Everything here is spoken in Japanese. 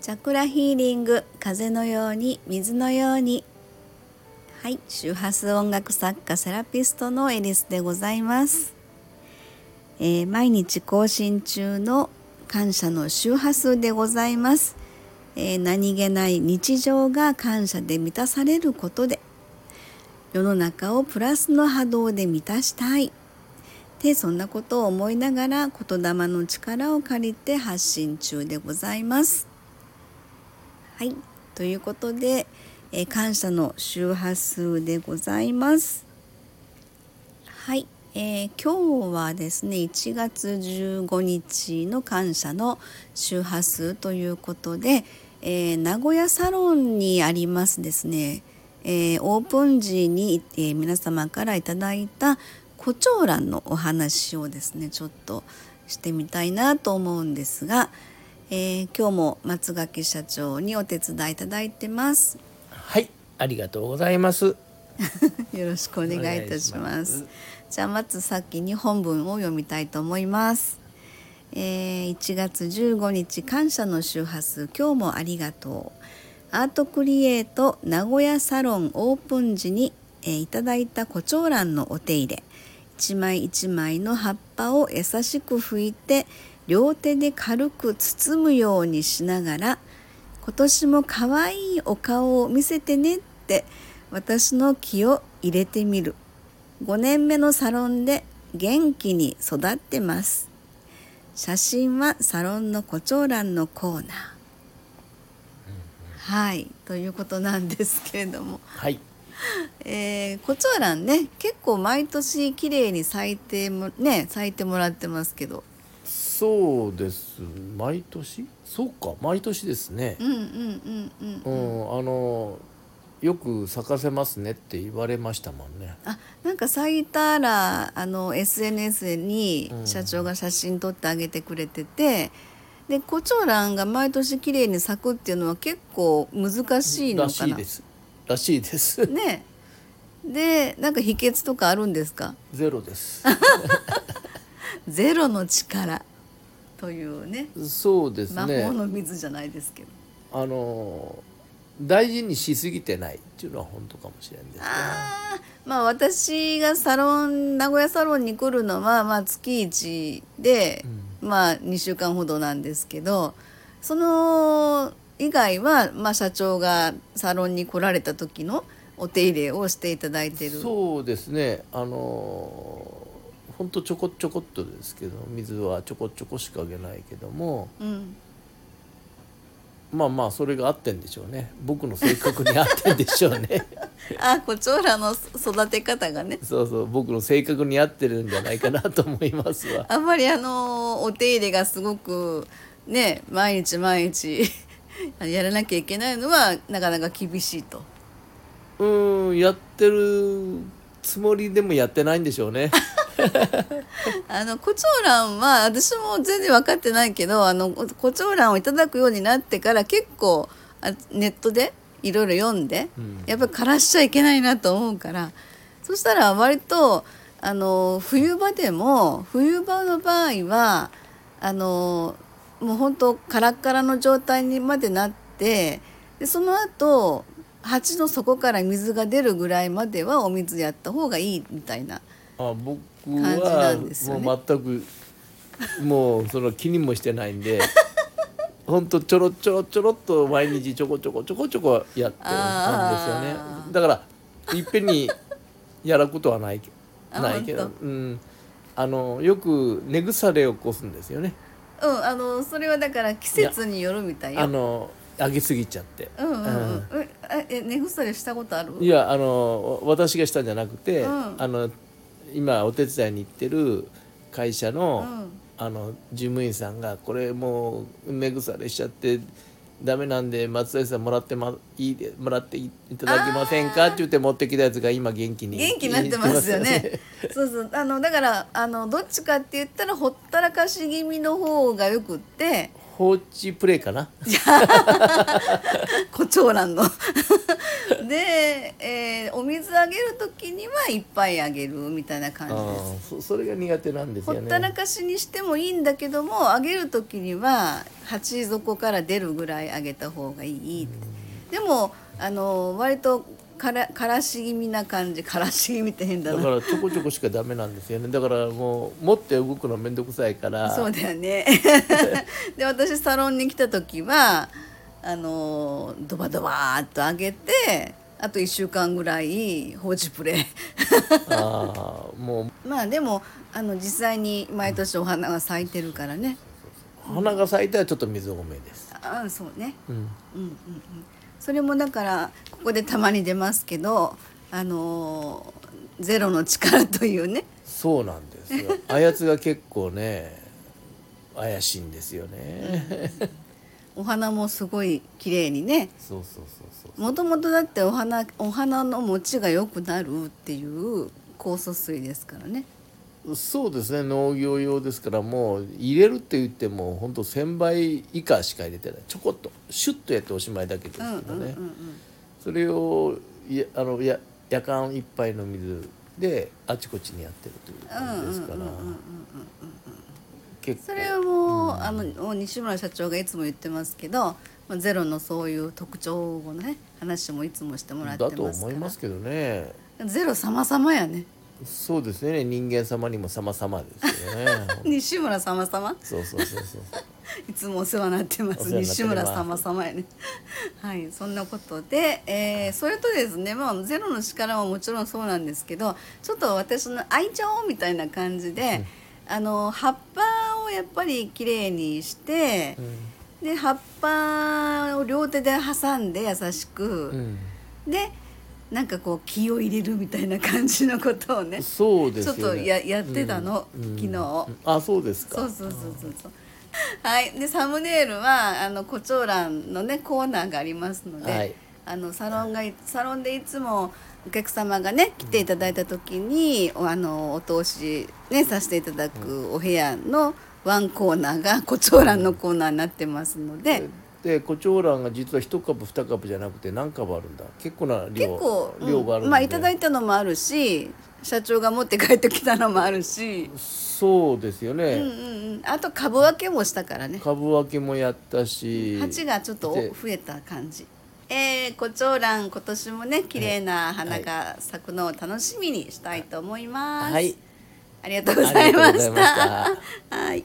チャクラヒーリング風のように水のように。はい周波数音楽作家セラピストのエリスでございます、えー、毎日更新中の感謝の周波数でございます、えー、何気ない日常が感謝で満たされることで世の中をプラスの波動で満たしたい。でそんなことを思いながら言霊の力を借りて発信中でございます。はい。ということで、え感謝の周波数でございます。はい、えー、今日はですね1月15日の感謝の周波数ということで、えー、名古屋サロンにありますですね、えー、オープン時に、え皆様からいただいた胡蝶蘭のお話をですねちょっとしてみたいなと思うんですが、えー、今日も松垣社長にお手伝いいただいてます。はいありがとうございます。よろしくお願いいたします。じゃあまずさっき日本文を読みたいと思います。えー、1月15日感謝の周波数今日もありがとう。アートクリエイト名古屋サロンオープン時に、えー、いただいた胡蝶蘭のお手入れ。一枚一枚の葉っぱを優しく拭いて両手で軽く包むようにしながら今年も可愛いお顔を見せてねって私の気を入れてみる。5年目のサロンで元気に育ってます。写真はサロンの胡蝶蘭のコーナー。はいということなんですけれども。はい。えー、コチョウランね結構毎年綺麗に咲いてもね咲いてもらってますけどそうです。毎年？そうか。毎年ですね。うんうんうんうん、うん、あのよく咲かせますねって言われましたもんね。あなんか咲いたらあの SNS に社長が写真撮ってあげてくれてて、うん、でコチョウランが毎年綺麗に咲くっていうのは結構難しいのかな。らしいです。らしいです。ね。でなんか秘訣とかあるんですか？ゼロです。ゼロの力というねそうですね。魔法の水じゃないですけど。あの大事にしすぎてないっていうのは本当かもしれないですあまあ私がサロン名古屋サロンに来るのは、まあ、月1で、うん、まあ2週間ほどなんですけどその以外は、まあ、社長がサロンに来られた時のお手入れをしていただいてる。そうですね。あのほんとちょこちょこっとですけど水はちょこちょこしかあげないけども、うん、まあまあそれが合ってんでしょうね。僕の性格に合ってんでしょうね。あコチョウラの育て方がね。そうそう。僕の性格に合ってるんじゃないかなと思いますわ。あんまりあのお手入れがすごくね毎日毎日 やらなきゃいけないのはなかなか厳しいと。うんやってるつもりでもやってないんでしょうね。あの胡蝶蘭は私も全然分かってないけどあの胡蝶蘭をいただくようになってから結構あネットでいろいろ読んで、うん、やっぱり枯らしちゃいけないなと思うから。そしたら割とあの冬場でも冬場の場合はあのもう本当カラッカラの状態にまでなってでその後鉢の底から水が出るぐらいまではお水やった方がいいみたいなあ僕はもう全くもうその気にもしてないんでほんとちょろちょろちょろっと毎日ちょこちょこちょこちょこやってるんですよね。だからいっぺんにやることはないないけど、うん、あのよく根腐れを起こすんですよね。うんあのそれはだから季節によるみたいあの上げすぎちゃって。うんうんうん、え根腐れしたことある？いやあの私がしたんじゃなくて、うん、あの今お手伝いに行ってる会社の、うん、あの事務員さんがこれもう根腐れしちゃってダメなんで松崎さんもらってまいいでもらっていただけませんかって言って持ってきたやつが今元気に。元気になってますよね。そうそう。あのだからあのどっちかって言ったらほったらかし気味の方がよくって放置プレイかな？胡蝶蘭の。で、えー、お水あげる時にはいっぱいあげるみたいな感じです。そそれが苦手なんですよね。ほったらかしにしてもいいんだけどもあげる時には鉢底から出るぐらいあげた方がいい、でもあの割とからからし気味な感じからし気味って変だだなからちょこちょこしかダメなんですよね。だからもう持って動くのめんどくさいから。そうだよね。で私サロンに来た時はあのドバドバーっと上げてあと1週間ぐらい放置プレイ。ああも まあでもあの実際に毎年お花が咲いてるからね。う花が咲いたらちょっと水多めです、あそうね。うん、うんうんうんそれもだからここでたまに出ますけどあのゼロの力というね。そうなんですよ。あやつが結構ね怪しいんですよね、お花もすごい綺麗にね。そうそうそうそう。もともとだってお花お花の持ちが良くなるっていう酵素水ですからねそうですね農業用ですからもう入れるって言っても本当1,000倍以下しか入れてない。ちょこっとシュッとやっておしまいだけですけどね、それをやあのや夜間一杯の水であちこちにやってるという感じですから。それはもう、あのもう西村社長がいつも言ってますけど、まあ、ゼロのそういう特徴をね話もいつもしてもらってだますから。と思いますけどね。ゼロ様々やねそうですね。人間様にも様々ですよね。西村様様？そうそうそうそういつもお世話になってます。西村様様やね。はいそんなことで、えーそれとですねまあゼロの力ももちろんそうなんですけどちょっと私の愛情みたいな感じで、あの葉っぱをやっぱりきれいにして、で葉っぱを両手で挟んで優しく、うん、でなんかこう気を入れるみたいな感じのことをねそうですよねちょっとややってたの、うん昨日。あそうですかそうそうそうそうそう。はい、でサムネイルはあの胡蝶蘭のねコーナーがありますので、はいあのサロンがいサロンでいつもお客様がね来ていただいた時に、おあのお通しねさせていただくお部屋のワンコーナーが胡蝶蘭のコーナーになってますので。で胡蝶蘭が実は一株二株じゃなくて何株あるんだ？結構な量結構、量があるんで、うんまあいただいたのもあるし社長が持って帰ってきたのもあるし、そうですよね、うんうんうん、あと株分けもしたからね。株分けもやったし。鉢がちょっとで増えた感じ。えー、胡蝶蘭今年もね綺麗な花が咲くのを楽しみにしたいと思います。はい。ありがとうございました。はい。